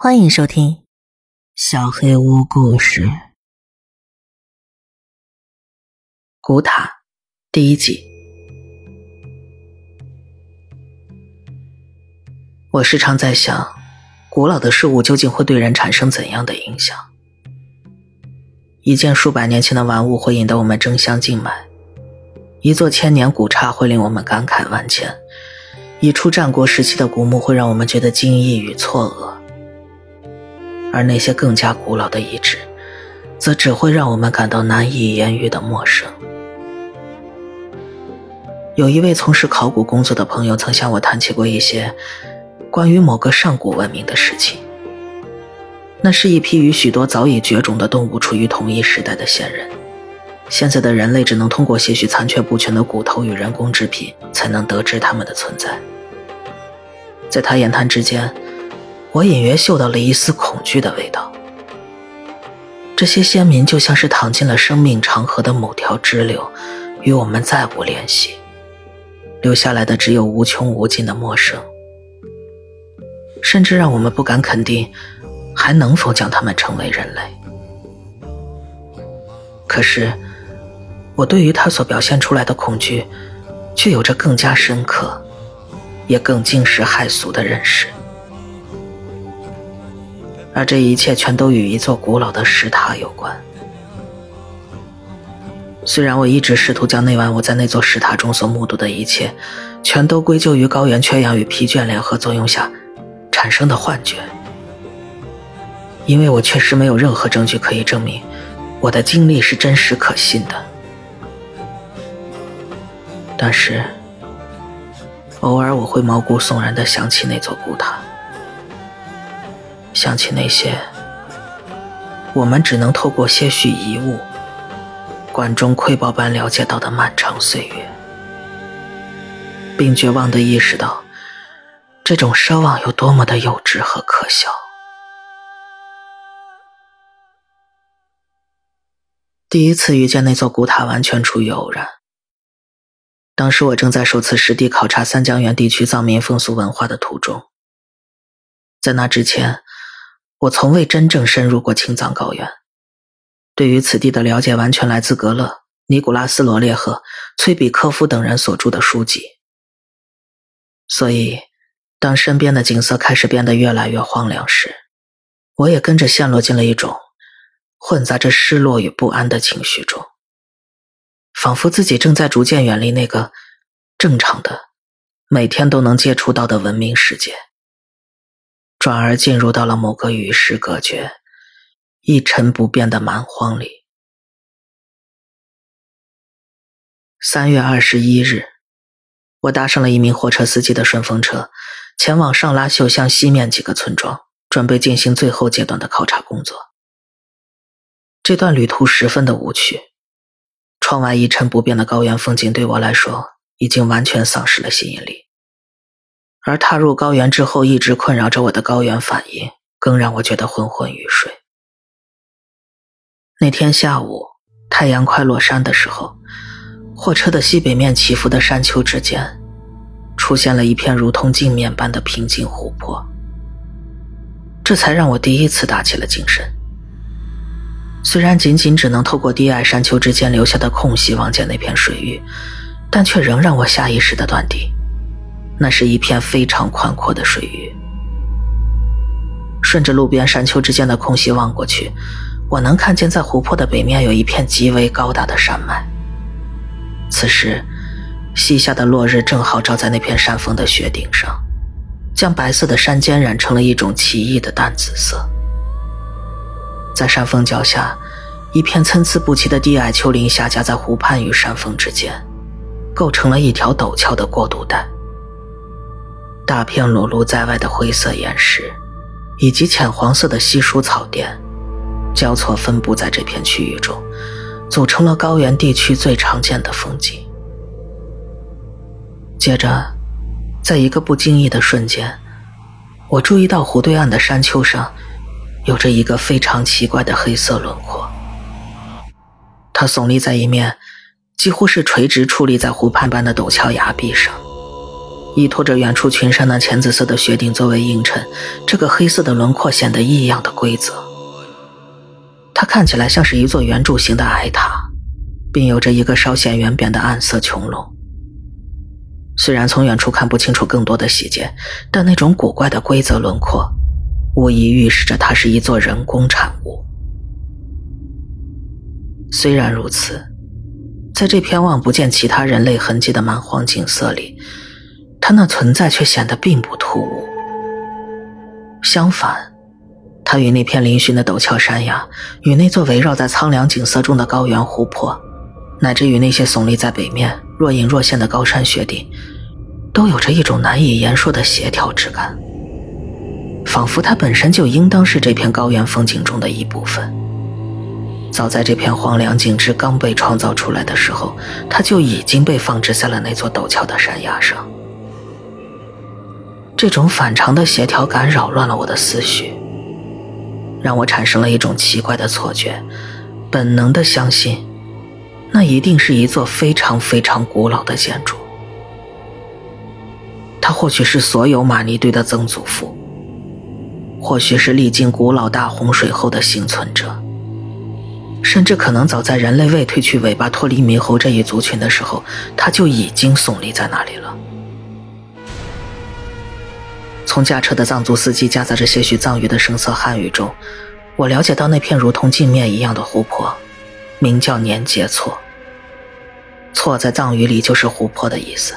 欢迎收听《小黑屋故事》古塔第一集。我时常在想，古老的事物究竟会对人产生怎样的影响？一件数百年前的玩物会引得我们争相竞买，一座千年古刹会令我们感慨万千，一处战国时期的古墓会让我们觉得惊异与错愕。而那些更加古老的遗址，则只会让我们感到难以言喻的陌生。有一位从事考古工作的朋友曾向我谈起过一些关于某个上古文明的事情。那是一批与许多早已绝种的动物处于同一时代的先人。现在的人类只能通过些许残缺不全的骨头与人工制品，才能得知它们的存在。在他言谈之间。我隐约嗅到了一丝恐惧的味道。这些先民就像是躺进了生命长河的某条支流，与我们再无联系，留下来的只有无穷无尽的陌生，甚至让我们不敢肯定还能否将他们称为人类。可是，我对于他所表现出来的恐惧，却有着更加深刻，也更惊世骇俗的认识。而这一切全都与一座古老的石塔有关。虽然我一直试图将那晚我在那座石塔中所目睹的一切，全都归咎于高原缺氧与疲倦联合作用下产生的幻觉，因为我确实没有任何证据可以证明我的经历是真实可信的。但是，偶尔我会毛骨悚然地想起那座古塔。想起那些我们只能透过些许遗物、管中窥豹般了解到的漫长岁月，并绝望地意识到这种奢望有多么的幼稚和可笑。第一次遇见那座古塔，完全出于偶然。当时我正在首次实地考察三江源地区藏民风俗文化的途中，在那之前。我从未真正深入过青藏高原，对于此地的了解完全来自格勒、尼古拉斯·罗列赫、崔比科夫等人所著的书籍。所以，当身边的景色开始变得越来越荒凉时，我也跟着陷落进了一种混杂着失落与不安的情绪中，仿佛自己正在逐渐远离那个正常的、每天都能接触到的文明世界。转而进入到了某个与世隔绝、一成不变的蛮荒里。三月二十一日，我搭上了一名货车司机的顺风车，前往上拉秀乡西面几个村庄，准备进行最后阶段的考察工作。这段旅途十分的无趣，窗外一成不变的高原风景对我来说已经完全丧失了吸引力。而踏入高原之后，一直困扰着我的高原反应，更让我觉得昏昏欲睡。那天下午，太阳快落山的时候，货车的西北面起伏的山丘之间，出现了一片如同镜面般的平静湖泊。这才让我第一次打起了精神。虽然仅仅只能透过低矮山丘之间留下的空隙望见那片水域，但却仍让我下意识地断定。那是一片非常宽阔的水域。顺着路边山丘之间的空隙望过去，我能看见在湖泊的北面有一片极为高大的山脉。此时，西下的落日正好照在那片山峰的雪顶上，将白色的山尖染成了一种奇异的淡紫色。在山峰脚下，一片参差不齐的低矮丘陵下夹在湖畔与山峰之间，构成了一条陡峭的过渡带。大片裸露在外的灰色岩石，以及浅黄色的稀疏草甸，交错分布在这片区域中，组成了高原地区最常见的风景。接着，在一个不经意的瞬间，我注意到湖对岸的山丘上，有着一个非常奇怪的黑色轮廓。它耸立在一面几乎是垂直矗立在湖畔般的陡峭崖壁上。依托着远处群山那浅紫色的雪顶作为映衬，这个黑色的轮廓显得异样的规则。它看起来像是一座圆柱形的矮塔，并有着一个稍显圆扁的暗色穹窿。虽然从远处看不清楚更多的细节，但那种古怪的规则轮廓，无疑预示着它是一座人工产物。虽然如此，在这片望不见其他人类痕迹的蛮荒景色里，它那存在却显得并不突兀。相反，它与那片嶙峋的陡峭山崖，与那座围绕在苍凉景色中的高原湖泊，乃至于那些耸立在北面。若隐若现的高山雪顶，都有着一种难以言说的协调之感，仿佛它本身就应当是这片高原风景中的一部分。早在这片荒凉景致刚被创造出来的时候，它就已经被放置在了那座陡峭的山崖上。这种反常的协调感扰乱了我的思绪，让我产生了一种奇怪的错觉，本能的相信。那一定是一座非常非常古老的建筑，它或许是所有玛尼堆的曾祖父，或许是历经古老大洪水后的幸存者，甚至可能早在人类未褪去尾巴脱离猕猴这一族群的时候，它就已经耸立在那里了。从驾车的藏族司机夹杂着些许藏语的声色汉语中，我了解到那片如同镜面一样的湖泊。名叫年节错，错在藏语里就是湖泊的意思。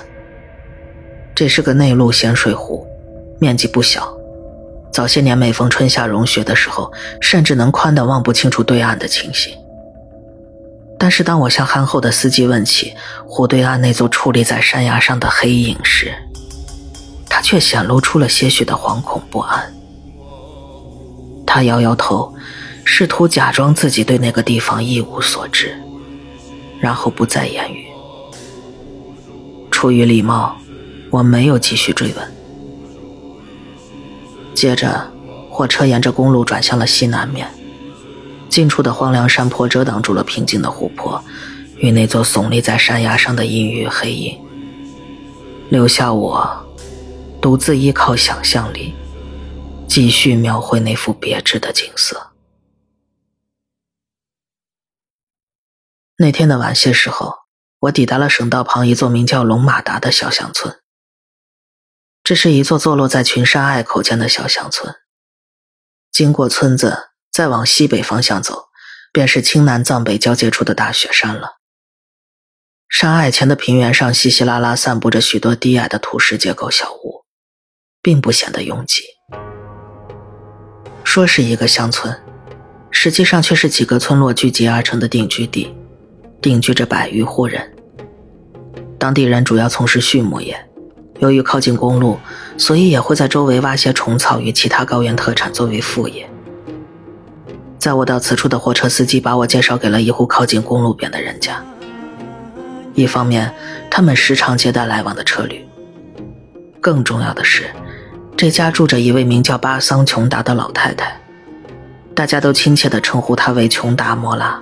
这是个内陆咸水湖，面积不小。早些年每逢春夏融雪的时候，甚至能宽的望不清楚对岸的情形。但是当我向憨厚的司机问起湖对岸那座矗立在山崖上的黑影时，他却显露出了些许的惶恐不安。他摇摇头。试图假装自己对那个地方一无所知，然后不再言语。出于礼貌，我没有继续追问。接着，火车沿着公路转向了西南面，近处的荒凉山坡遮挡住了平静的湖泊与那座耸立在山崖上的阴郁黑影，留下我独自依靠想象力，继续描绘那幅别致的景色。那天的晚些时候，我抵达了省道旁一座名叫龙马达的小乡村。这是一座坐落在群山隘口间的小乡村。经过村子，再往西北方向走，便是青南藏北交界处的大雪山了。山隘前的平原上，稀稀拉拉散布着许多低矮的土石结构小屋，并不显得拥挤。说是一个乡村，实际上却是几个村落聚集而成的定居地。定居着百余户人，当地人主要从事畜牧业，由于靠近公路，所以也会在周围挖些虫草与其他高原特产作为副业。在我到此处的货车司机把我介绍给了一户靠近公路边的人家。一方面，他们时常接待来往的车旅；更重要的是，这家住着一位名叫巴桑琼达的老太太，大家都亲切地称呼她为琼达摩拉。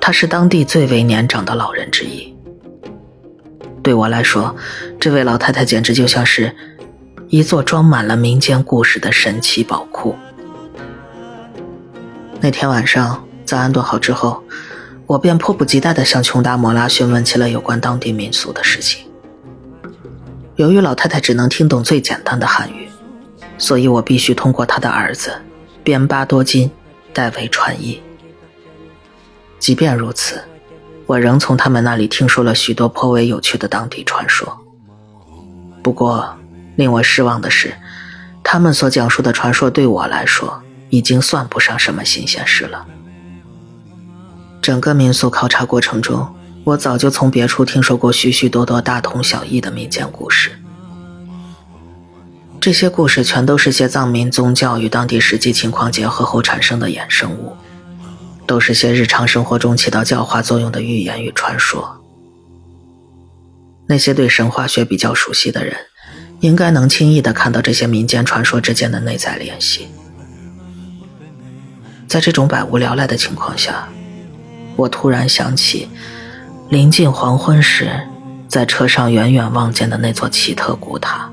她是当地最为年长的老人之一。对我来说，这位老太太简直就像是一座装满了民间故事的神奇宝库。那天晚上，在安顿好之后，我便迫不及待地向琼达摩拉询问起了有关当地民俗的事情。由于老太太只能听懂最简单的汉语，所以我必须通过她的儿子边巴多金代为传译。即便如此，我仍从他们那里听说了许多颇为有趣的当地传说。不过，令我失望的是，他们所讲述的传说对我来说已经算不上什么新鲜事了。整个民宿考察过程中，我早就从别处听说过许许多多大同小异的民间故事。这些故事全都是些藏民宗教与当地实际情况结合后产生的衍生物。都是些日常生活中起到教化作用的寓言与传说。那些对神话学比较熟悉的人，应该能轻易的看到这些民间传说之间的内在联系。在这种百无聊赖的情况下，我突然想起，临近黄昏时，在车上远远望见的那座奇特古塔。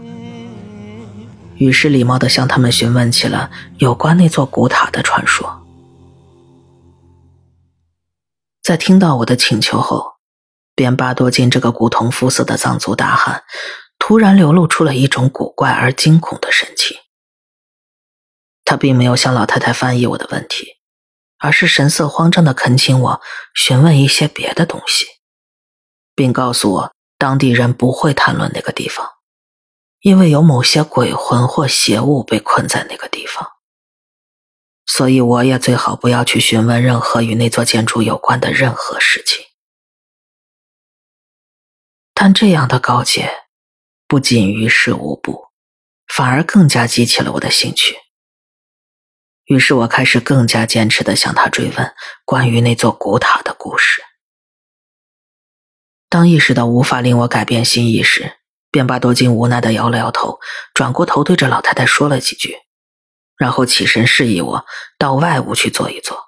于是礼貌地向他们询问起了有关那座古塔的传说。在听到我的请求后，边巴多金这个古铜肤色的藏族大汉突然流露出了一种古怪而惊恐的神情。他并没有向老太太翻译我的问题，而是神色慌张地恳请我询问一些别的东西，并告诉我当地人不会谈论那个地方。因为有某些鬼魂或邪物被困在那个地方，所以我也最好不要去询问任何与那座建筑有关的任何事情。但这样的告诫不仅于事无补，反而更加激起了我的兴趣。于是我开始更加坚持地向他追问关于那座古塔的故事。当意识到无法令我改变心意时，便巴多金无奈地摇了摇头，转过头对着老太太说了几句，然后起身示意我到外屋去坐一坐。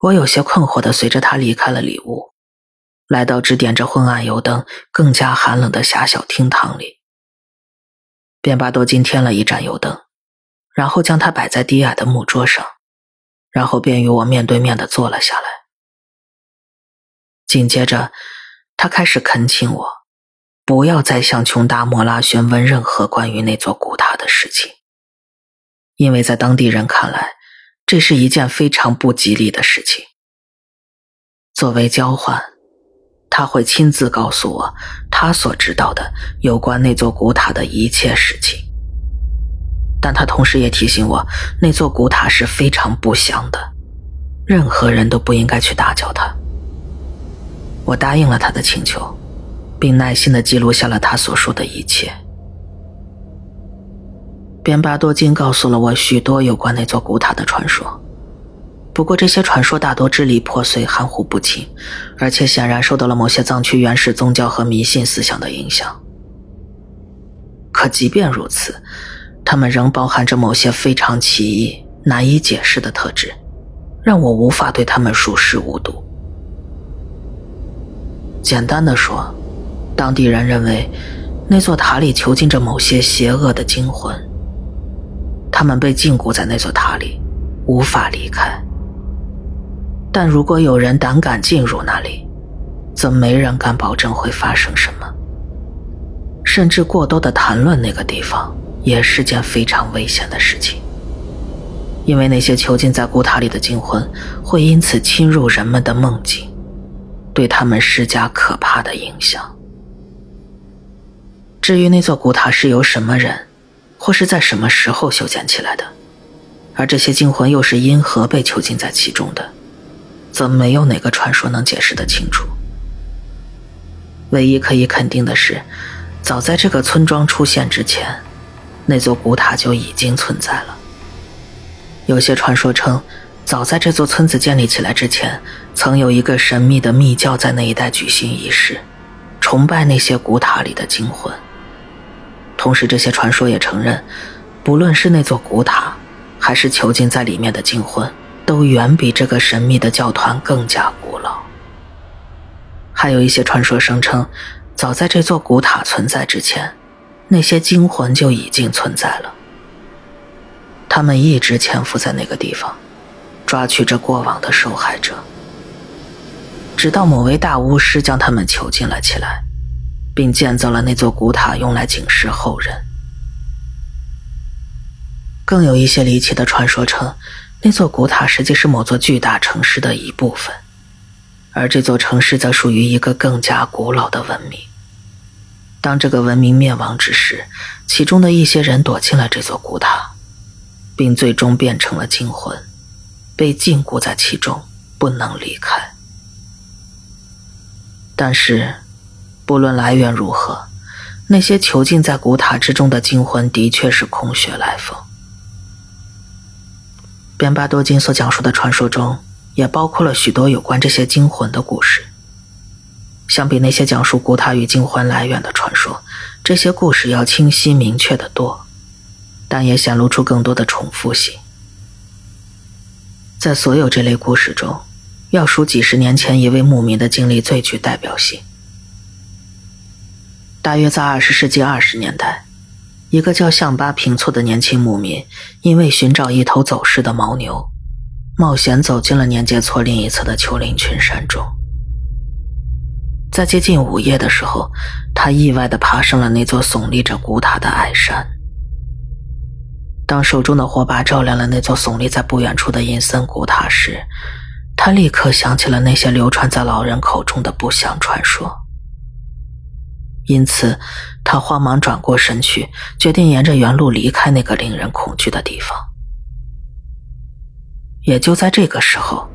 我有些困惑地随着他离开了里屋，来到只点着昏暗油灯、更加寒冷的狭小厅堂里。便巴多金添了一盏油灯，然后将它摆在低矮的木桌上，然后便与我面对面地坐了下来。紧接着，他开始恳请我。不要再向琼达摩拉询问任何关于那座古塔的事情，因为在当地人看来，这是一件非常不吉利的事情。作为交换，他会亲自告诉我他所知道的有关那座古塔的一切事情。但他同时也提醒我，那座古塔是非常不祥的，任何人都不应该去打搅它。我答应了他的请求。并耐心地记录下了他所说的一切。边巴多金告诉了我许多有关那座古塔的传说，不过这些传说大多支离破碎、含糊不清，而且显然受到了某些藏区原始宗教和迷信思想的影响。可即便如此，它们仍包含着某些非常奇异、难以解释的特质，让我无法对他们熟视无睹。简单的说。当地人认为，那座塔里囚禁着某些邪恶的精魂，他们被禁锢在那座塔里，无法离开。但如果有人胆敢进入那里，则没人敢保证会发生什么。甚至过多的谈论那个地方，也是件非常危险的事情，因为那些囚禁在古塔里的精魂会因此侵入人们的梦境，对他们施加可怕的影响。至于那座古塔是由什么人，或是在什么时候修建起来的，而这些精魂又是因何被囚禁在其中的，则没有哪个传说能解释得清楚。唯一可以肯定的是，早在这个村庄出现之前，那座古塔就已经存在了。有些传说称，早在这座村子建立起来之前，曾有一个神秘的密教在那一带举行仪式，崇拜那些古塔里的精魂。同时，这些传说也承认，不论是那座古塔，还是囚禁在里面的精魂，都远比这个神秘的教团更加古老。还有一些传说声称，早在这座古塔存在之前，那些精魂就已经存在了。他们一直潜伏在那个地方，抓取着过往的受害者，直到某位大巫师将他们囚禁了起来。并建造了那座古塔，用来警示后人。更有一些离奇的传说称，那座古塔实际是某座巨大城市的一部分，而这座城市则属于一个更加古老的文明。当这个文明灭亡之时，其中的一些人躲进了这座古塔，并最终变成了精魂，被禁锢在其中，不能离开。但是。不论来源如何，那些囚禁在古塔之中的精魂的确是空穴来风。边巴多金所讲述的传说中，也包括了许多有关这些精魂的故事。相比那些讲述古塔与惊魂来源的传说，这些故事要清晰明确的多，但也显露出更多的重复性。在所有这类故事中，要数几十年前一位牧民的经历最具代表性。大约在二十世纪二十年代，一个叫象巴平措的年轻牧民，因为寻找一头走失的牦牛，冒险走进了年节错另一侧的丘陵群山中。在接近午夜的时候，他意外地爬上了那座耸立着古塔的矮山。当手中的火把照亮了那座耸立在不远处的阴森古塔时，他立刻想起了那些流传在老人口中的不祥传说。因此，他慌忙转过身去，决定沿着原路离开那个令人恐惧的地方。也就在这个时候，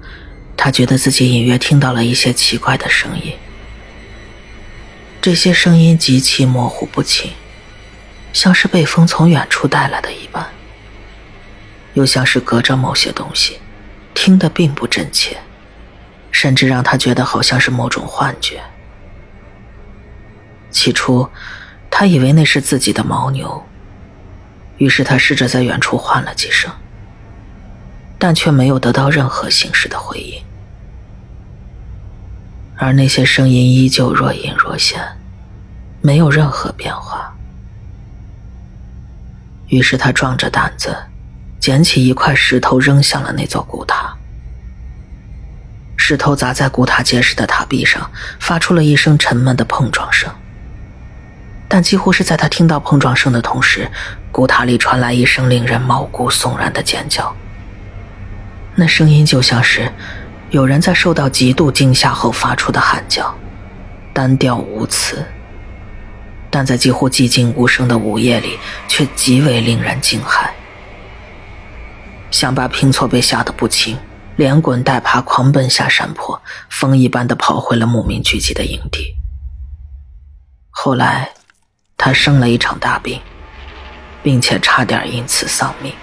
他觉得自己隐约听到了一些奇怪的声音。这些声音极其模糊不清，像是被风从远处带来的一般，又像是隔着某些东西，听得并不真切，甚至让他觉得好像是某种幻觉。起初，他以为那是自己的牦牛，于是他试着在远处唤了几声，但却没有得到任何形式的回应，而那些声音依旧若隐若现，没有任何变化。于是他壮着胆子，捡起一块石头扔向了那座古塔，石头砸在古塔结实的塔壁上，发出了一声沉闷的碰撞声。但几乎是在他听到碰撞声的同时，古塔里传来一声令人毛骨悚然的尖叫。那声音就像是有人在受到极度惊吓后发出的喊叫，单调无词，但在几乎寂静无声的午夜里，却极为令人惊骇。想把平措被吓得不轻，连滚带爬狂奔下山坡，风一般的跑回了牧民聚集的营地。后来。他生了一场大病，并且差点因此丧命。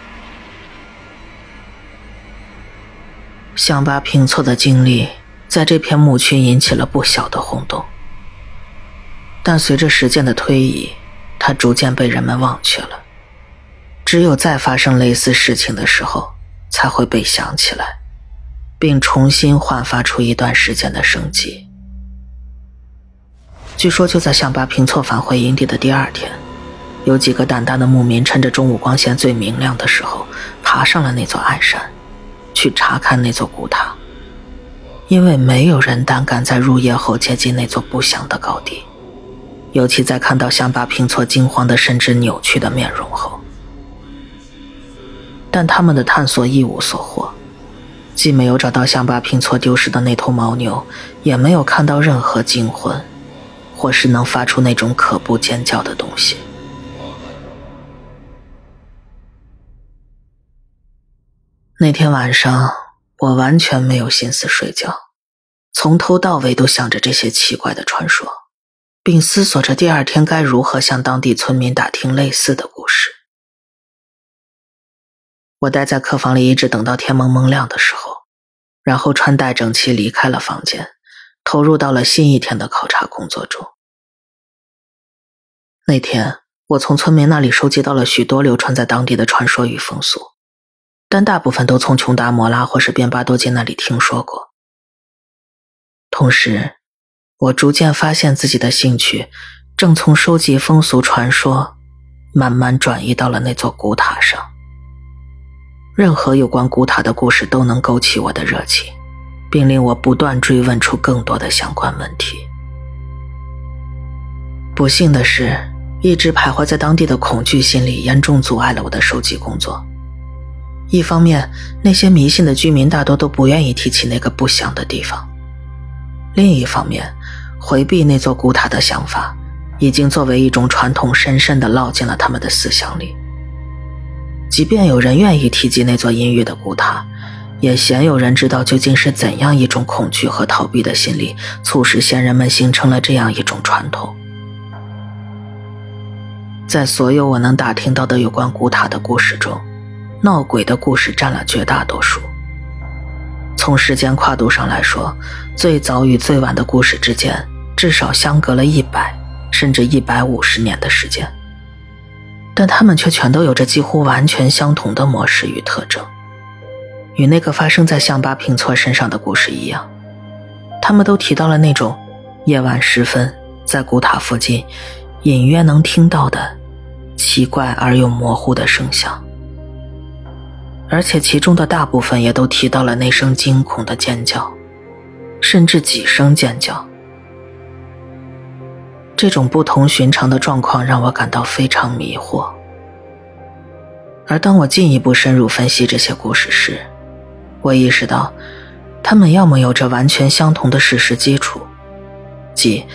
想巴平措的经历在这片牧区引起了不小的轰动，但随着时间的推移，他逐渐被人们忘却了。只有在发生类似事情的时候，才会被想起来，并重新焕发出一段时间的生机。据说就在向巴平措返回营地的第二天，有几个胆大的牧民趁着中午光线最明亮的时候，爬上了那座暗山，去查看那座古塔。因为没有人胆敢在入夜后接近那座不祥的高地，尤其在看到向巴平措惊慌的甚至扭曲的面容后。但他们的探索一无所获，既没有找到向巴平措丢失的那头牦牛，也没有看到任何惊魂。或是能发出那种可怖尖叫的东西。那天晚上，我完全没有心思睡觉，从头到尾都想着这些奇怪的传说，并思索着第二天该如何向当地村民打听类似的故事。我待在客房里，一直等到天蒙蒙亮的时候，然后穿戴整齐离开了房间。投入到了新一天的考察工作中。那天，我从村民那里收集到了许多流传在当地的传说与风俗，但大部分都从琼达摩拉或是边巴多金那里听说过。同时，我逐渐发现自己的兴趣正从收集风俗传说，慢慢转移到了那座古塔上。任何有关古塔的故事都能勾起我的热情。并令我不断追问出更多的相关问题。不幸的是，一直徘徊在当地的恐惧心理严重阻碍了我的收集工作。一方面，那些迷信的居民大多都不愿意提起那个不祥的地方；另一方面，回避那座古塔的想法，已经作为一种传统深深地烙进了他们的思想里。即便有人愿意提及那座阴郁的古塔，也鲜有人知道究竟是怎样一种恐惧和逃避的心理，促使先人们形成了这样一种传统。在所有我能打听到的有关古塔的故事中，闹鬼的故事占了绝大多数。从时间跨度上来说，最早与最晚的故事之间至少相隔了一百甚至一百五十年的时间，但他们却全都有着几乎完全相同的模式与特征。与那个发生在向巴平措身上的故事一样，他们都提到了那种夜晚时分在古塔附近隐约能听到的奇怪而又模糊的声响，而且其中的大部分也都提到了那声惊恐的尖叫，甚至几声尖叫。这种不同寻常的状况让我感到非常迷惑。而当我进一步深入分析这些故事时，我意识到，他们要么有着完全相同的事实基础，即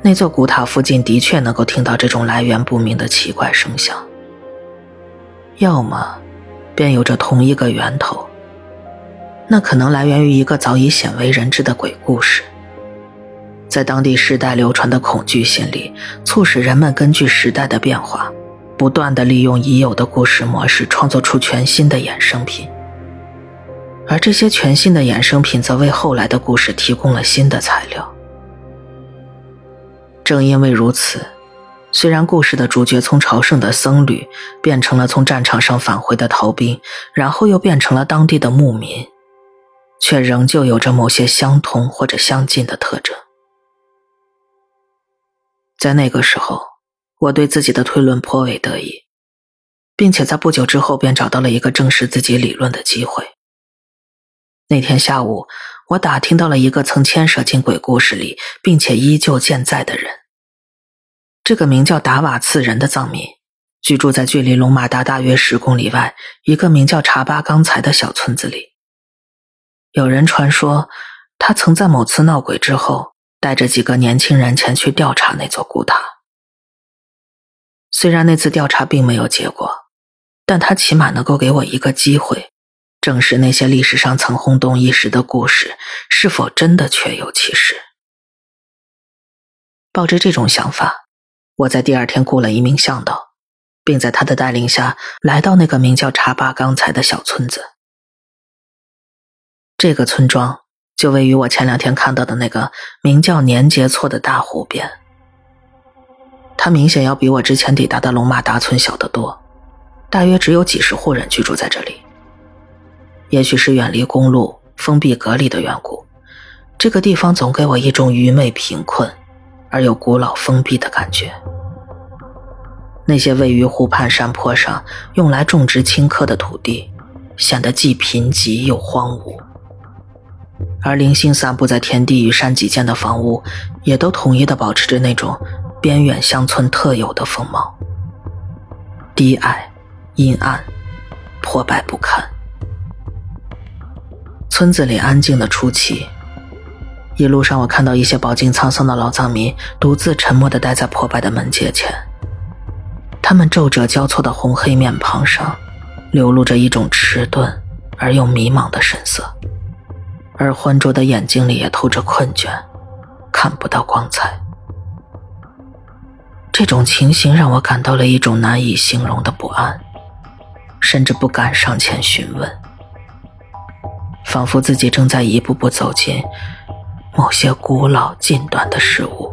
那座古塔附近的确能够听到这种来源不明的奇怪声响；要么便有着同一个源头，那可能来源于一个早已鲜为人知的鬼故事。在当地世代流传的恐惧心理，促使人们根据时代的变化，不断的利用已有的故事模式，创作出全新的衍生品。而这些全新的衍生品则为后来的故事提供了新的材料。正因为如此，虽然故事的主角从朝圣的僧侣变成了从战场上返回的逃兵，然后又变成了当地的牧民，却仍旧有着某些相同或者相近的特征。在那个时候，我对自己的推论颇为得意，并且在不久之后便找到了一个证实自己理论的机会。那天下午，我打听到了一个曾牵涉进鬼故事里，并且依旧健在的人。这个名叫达瓦次人的藏民，居住在距离龙马达大约十公里外一个名叫查巴刚才的小村子里。有人传说，他曾在某次闹鬼之后，带着几个年轻人前去调查那座古塔。虽然那次调查并没有结果，但他起码能够给我一个机会。证实那些历史上曾轰动一时的故事是否真的确有其事。抱着这种想法，我在第二天雇了一名向导，并在他的带领下来到那个名叫查巴刚才的小村子。这个村庄就位于我前两天看到的那个名叫年节错的大湖边。它明显要比我之前抵达的龙马达村小得多，大约只有几十户人居住在这里。也许是远离公路、封闭隔离的缘故，这个地方总给我一种愚昧、贫困而又古老、封闭的感觉。那些位于湖畔山坡上、用来种植青稞的土地，显得既贫瘠又荒芜；而零星散布在田地与山脊间的房屋，也都统一的保持着那种边远乡村特有的风貌：低矮、阴暗、破败不堪。村子里安静的出奇，一路上我看到一些饱经沧桑的老藏民独自沉默地待在破败的门阶前，他们皱褶交错的红黑面庞上流露着一种迟钝而又迷茫的神色，而浑浊的眼睛里也透着困倦，看不到光彩。这种情形让我感到了一种难以形容的不安，甚至不敢上前询问。仿佛自己正在一步步走进某些古老近端的事物。